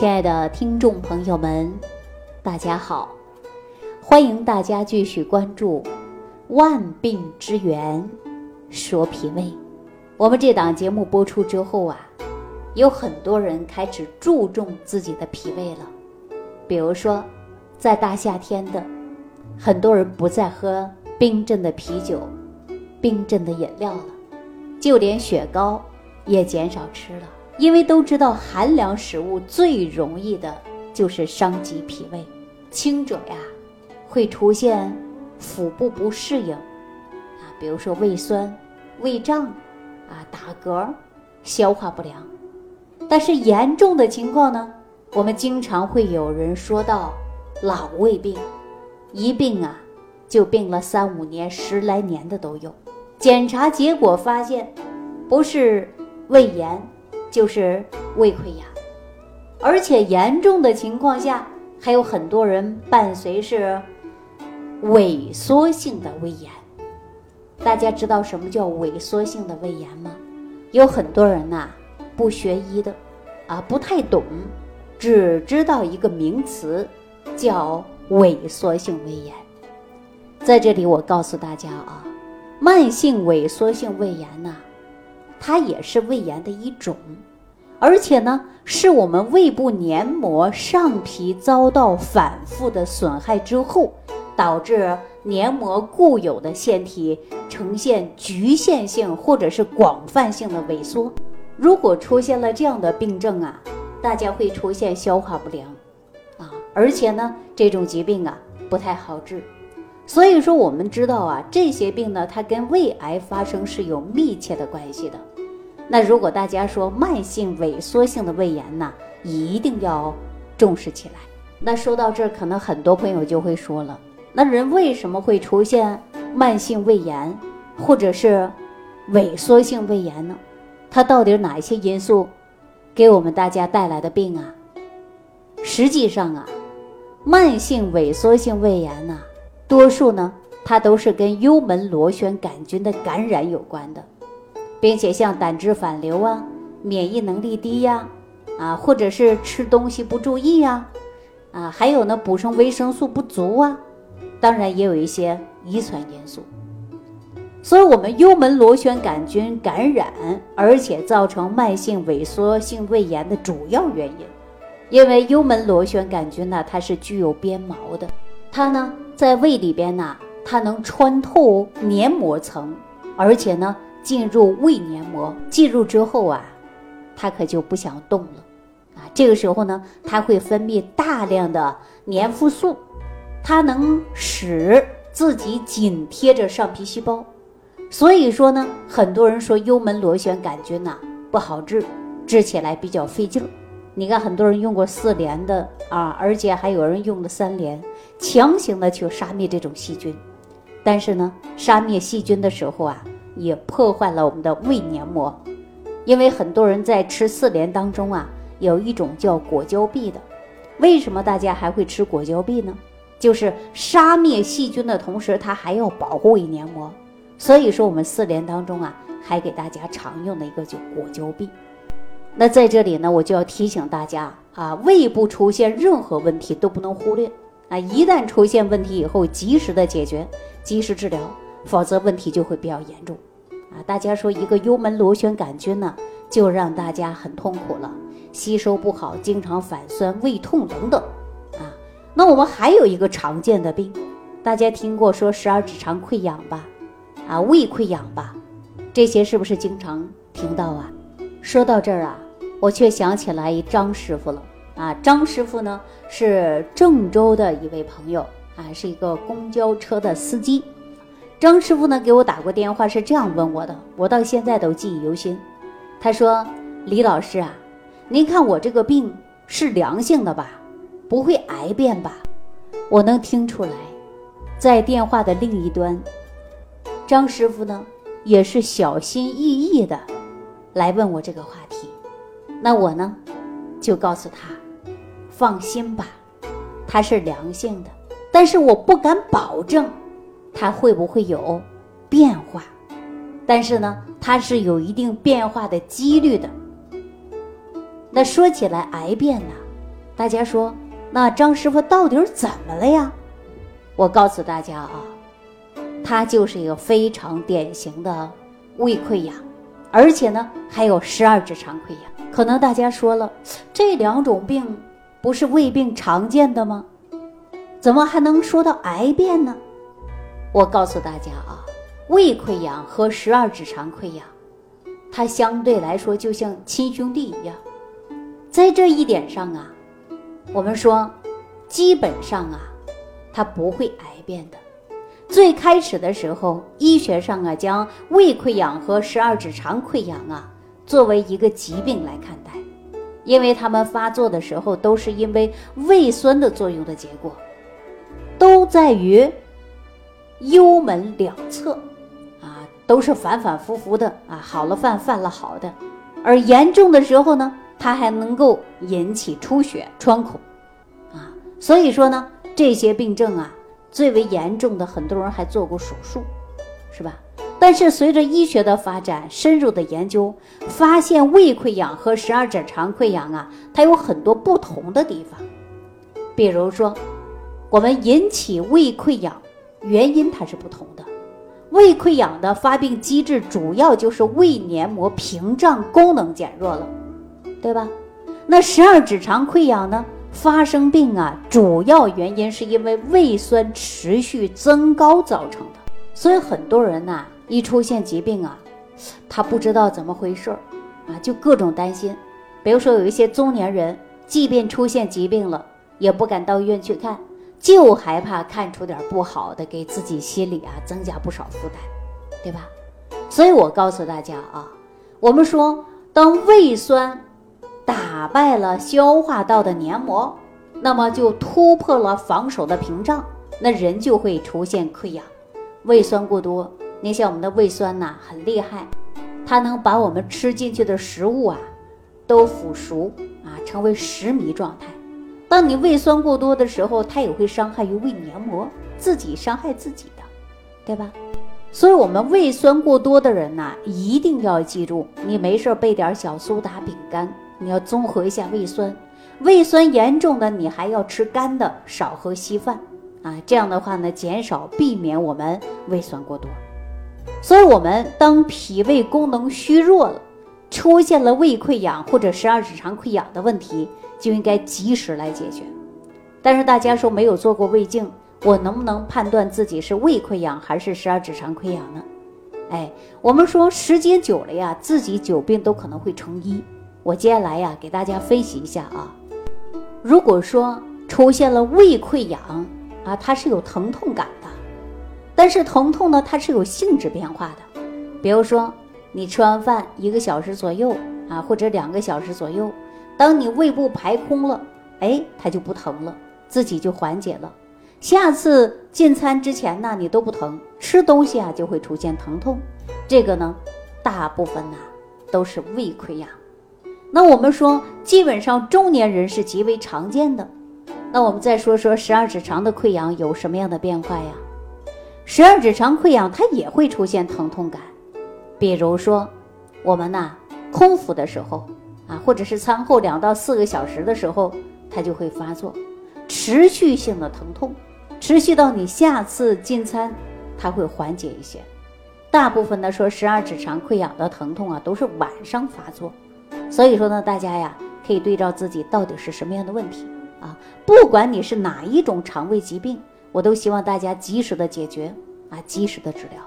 亲爱的听众朋友们，大家好！欢迎大家继续关注《万病之源说脾胃》。我们这档节目播出之后啊，有很多人开始注重自己的脾胃了。比如说，在大夏天的，很多人不再喝冰镇的啤酒、冰镇的饮料了，就连雪糕也减少吃了。因为都知道寒凉食物最容易的就是伤及脾胃，轻者呀会出现腹部不适应，啊，比如说胃酸、胃胀，啊打嗝、消化不良。但是严重的情况呢，我们经常会有人说到老胃病，一病啊就病了三五年、十来年的都有。检查结果发现，不是胃炎。就是胃溃疡，而且严重的情况下，还有很多人伴随是萎缩性的胃炎。大家知道什么叫萎缩性的胃炎吗？有很多人呐不学医的，啊不太懂，只知道一个名词叫萎缩性胃炎。在这里我告诉大家啊，慢性萎缩性胃炎呐。它也是胃炎的一种，而且呢，是我们胃部黏膜上皮遭到反复的损害之后，导致黏膜固有的腺体呈现局限性或者是广泛性的萎缩。如果出现了这样的病症啊，大家会出现消化不良，啊，而且呢，这种疾病啊不太好治。所以说，我们知道啊，这些病呢，它跟胃癌发生是有密切的关系的。那如果大家说慢性萎缩性的胃炎呢，一定要重视起来。那说到这儿，可能很多朋友就会说了，那人为什么会出现慢性胃炎，或者是萎缩性胃炎呢？它到底哪一些因素给我们大家带来的病啊？实际上啊，慢性萎缩性胃炎呢。多数呢，它都是跟幽门螺旋杆菌的感染有关的，并且像胆汁反流啊、免疫能力低呀，啊，或者是吃东西不注意呀，啊，还有呢补充维生素不足啊，当然也有一些遗传因素。所以，我们幽门螺旋杆菌感染，而且造成慢性萎缩性胃炎的主要原因，因为幽门螺旋杆菌呢，它是具有鞭毛的，它呢。在胃里边呢，它能穿透黏膜层，而且呢进入胃黏膜。进入之后啊，它可就不想动了啊。这个时候呢，它会分泌大量的黏附素，它能使自己紧贴着上皮细胞。所以说呢，很多人说幽门螺旋杆菌呐不好治，治起来比较费劲儿。你看，很多人用过四联的啊，而且还有人用了三联，强行的去杀灭这种细菌。但是呢，杀灭细菌的时候啊，也破坏了我们的胃黏膜。因为很多人在吃四联当中啊，有一种叫果胶壁的。为什么大家还会吃果胶壁呢？就是杀灭细菌的同时，它还要保护胃黏膜。所以说，我们四联当中啊，还给大家常用的一个叫果胶壁。那在这里呢，我就要提醒大家啊，胃部出现任何问题都不能忽略啊！一旦出现问题以后，及时的解决，及时治疗，否则问题就会比较严重啊！大家说一个幽门螺旋杆菌呢，就让大家很痛苦了，吸收不好，经常反酸、胃痛等等啊。那我们还有一个常见的病，大家听过说十二指肠溃疡吧？啊，胃溃疡吧？这些是不是经常听到啊？说到这儿啊，我却想起来一张师傅了啊。张师傅呢是郑州的一位朋友啊，是一个公交车的司机。张师傅呢给我打过电话，是这样问我的，我到现在都记忆犹新。他说：“李老师啊，您看我这个病是良性的吧？不会癌变吧？”我能听出来，在电话的另一端，张师傅呢也是小心翼翼的。来问我这个话题，那我呢，就告诉他，放心吧，它是良性的，但是我不敢保证它会不会有变化，但是呢，它是有一定变化的几率的。那说起来癌变呢，大家说，那张师傅到底怎么了呀？我告诉大家啊，他就是一个非常典型的胃溃疡，而且呢还有十二指肠溃疡。可能大家说了，这两种病不是胃病常见的吗？怎么还能说到癌变呢？我告诉大家啊，胃溃疡和十二指肠溃疡，它相对来说就像亲兄弟一样，在这一点上啊，我们说，基本上啊，它不会癌变的。最开始的时候，医学上啊，将胃溃疡和十二指肠溃疡啊作为一个疾病来看待，因为他们发作的时候都是因为胃酸的作用的结果。都在于幽门两侧，啊，都是反反复复的。啊，好了犯，犯了好的，而严重的时候呢，它还能够引起出血、穿孔，啊，所以说呢，这些病症啊，最为严重的，很多人还做过手术，是吧？但是随着医学的发展，深入的研究，发现胃溃疡和十二指肠溃疡啊，它有很多不同的地方，比如说。我们引起胃溃疡原因它是不同的，胃溃疡的发病机制主要就是胃黏膜屏障功能减弱了，对吧？那十二指肠溃疡呢？发生病啊，主要原因是因为胃酸持续增高造成的。所以很多人呐，一出现疾病啊，他不知道怎么回事儿啊，就各种担心。比如说有一些中年人，即便出现疾病了，也不敢到医院去看。就害怕看出点不好的，给自己心里啊增加不少负担，对吧？所以我告诉大家啊，我们说，当胃酸打败了消化道的黏膜，那么就突破了防守的屏障，那人就会出现溃疡。胃酸过多，你像我们的胃酸呐，很厉害，它能把我们吃进去的食物啊都腐熟啊，成为食糜状态。当你胃酸过多的时候，它也会伤害于胃黏膜，自己伤害自己的，对吧？所以，我们胃酸过多的人呐，一定要记住，你没事备点小苏打饼干，你要综合一下胃酸。胃酸严重的，你还要吃干的，少喝稀饭啊。这样的话呢，减少避免我们胃酸过多。所以，我们当脾胃功能虚弱了，出现了胃溃疡或者十二指肠溃疡的问题。就应该及时来解决，但是大家说没有做过胃镜，我能不能判断自己是胃溃疡还是十二指肠溃疡呢？哎，我们说时间久了呀，自己久病都可能会成医。我接下来呀，给大家分析一下啊。如果说出现了胃溃疡啊，它是有疼痛感，但是疼痛呢，它是有性质变化的。比如说你吃完饭一个小时左右啊，或者两个小时左右。当你胃部排空了，哎，它就不疼了，自己就缓解了。下次进餐之前呢，你都不疼，吃东西啊就会出现疼痛。这个呢，大部分呢都是胃溃疡。那我们说，基本上中年人是极为常见的。那我们再说说十二指肠的溃疡有什么样的变化呀？十二指肠溃疡它也会出现疼痛感，比如说我们呐空腹的时候。啊，或者是餐后两到四个小时的时候，它就会发作，持续性的疼痛，持续到你下次进餐，它会缓解一些。大部分的说十二指肠溃疡的疼痛啊，都是晚上发作，所以说呢，大家呀可以对照自己到底是什么样的问题啊，不管你是哪一种肠胃疾病，我都希望大家及时的解决啊，及时的治疗。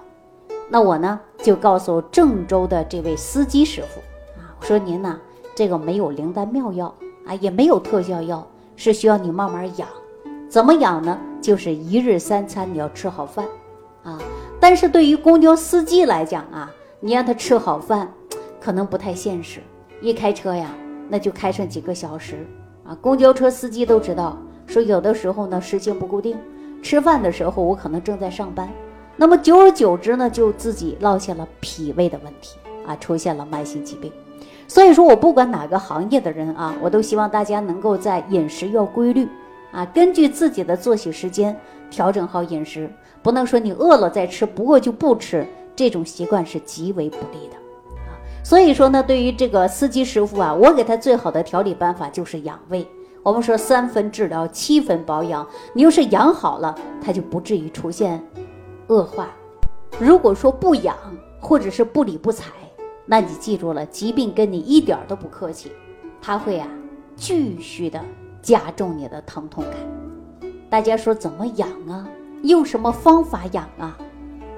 那我呢就告诉郑州的这位司机师傅啊，我说您呢。这个没有灵丹妙药啊，也没有特效药，是需要你慢慢养。怎么养呢？就是一日三餐你要吃好饭啊。但是对于公交司机来讲啊，你让他吃好饭，可能不太现实。一开车呀，那就开上几个小时啊。公交车司机都知道，说有的时候呢时间不固定，吃饭的时候我可能正在上班，那么久而久之呢，就自己落下了脾胃的问题啊，出现了慢性疾病。所以说我不管哪个行业的人啊，我都希望大家能够在饮食要规律啊，根据自己的作息时间调整好饮食，不能说你饿了再吃，不饿就不吃，这种习惯是极为不利的啊。所以说呢，对于这个司机师傅啊，我给他最好的调理办法就是养胃。我们说三分治疗，七分保养。你要是养好了，它就不至于出现恶化。如果说不养，或者是不理不睬，那你记住了，疾病跟你一点都不客气，它会啊继续的加重你的疼痛感。大家说怎么养啊？用什么方法养啊？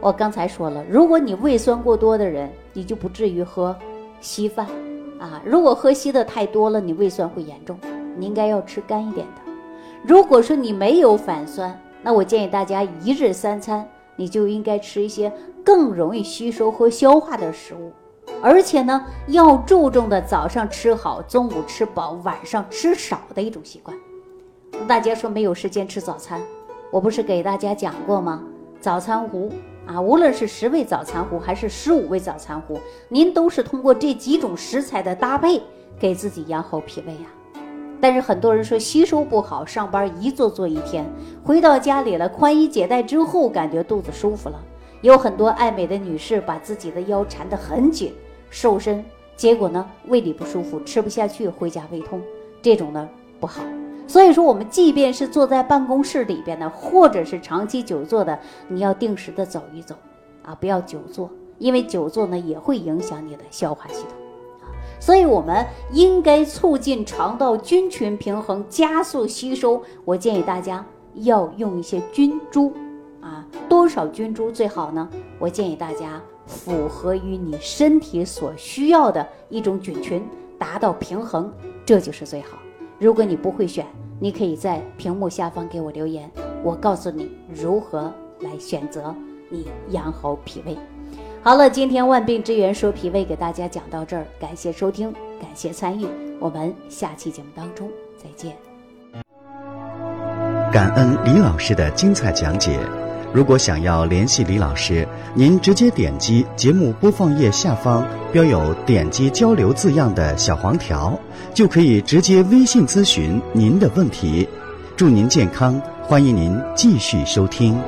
我刚才说了，如果你胃酸过多的人，你就不至于喝稀饭啊。如果喝稀的太多了，你胃酸会严重。你应该要吃干一点的。如果说你没有反酸，那我建议大家一日三餐，你就应该吃一些更容易吸收和消化的食物，而且呢，要注重的早上吃好，中午吃饱，晚上吃少的一种习惯。大家说没有时间吃早餐，我不是给大家讲过吗？早餐糊啊，无论是十味早餐糊还是十五味早餐糊，您都是通过这几种食材的搭配，给自己养好脾胃呀。但是很多人说吸收不好，上班一坐坐一天，回到家里了，宽衣解带之后，感觉肚子舒服了。有很多爱美的女士把自己的腰缠得很紧，瘦身，结果呢，胃里不舒服，吃不下去，回家胃痛，这种呢不好。所以说，我们即便是坐在办公室里边的，或者是长期久坐的，你要定时的走一走，啊，不要久坐，因为久坐呢也会影响你的消化系统。所以，我们应该促进肠道菌群平衡，加速吸收。我建议大家要用一些菌株，啊，多少菌株最好呢？我建议大家符合于你身体所需要的一种菌群，达到平衡，这就是最好。如果你不会选，你可以在屏幕下方给我留言，我告诉你如何来选择，你养好脾胃。好了，今天万病之源说脾胃给大家讲到这儿，感谢收听，感谢参与，我们下期节目当中再见。感恩李老师的精彩讲解。如果想要联系李老师，您直接点击节目播放页下方标有“点击交流”字样的小黄条，就可以直接微信咨询您的问题。祝您健康，欢迎您继续收听。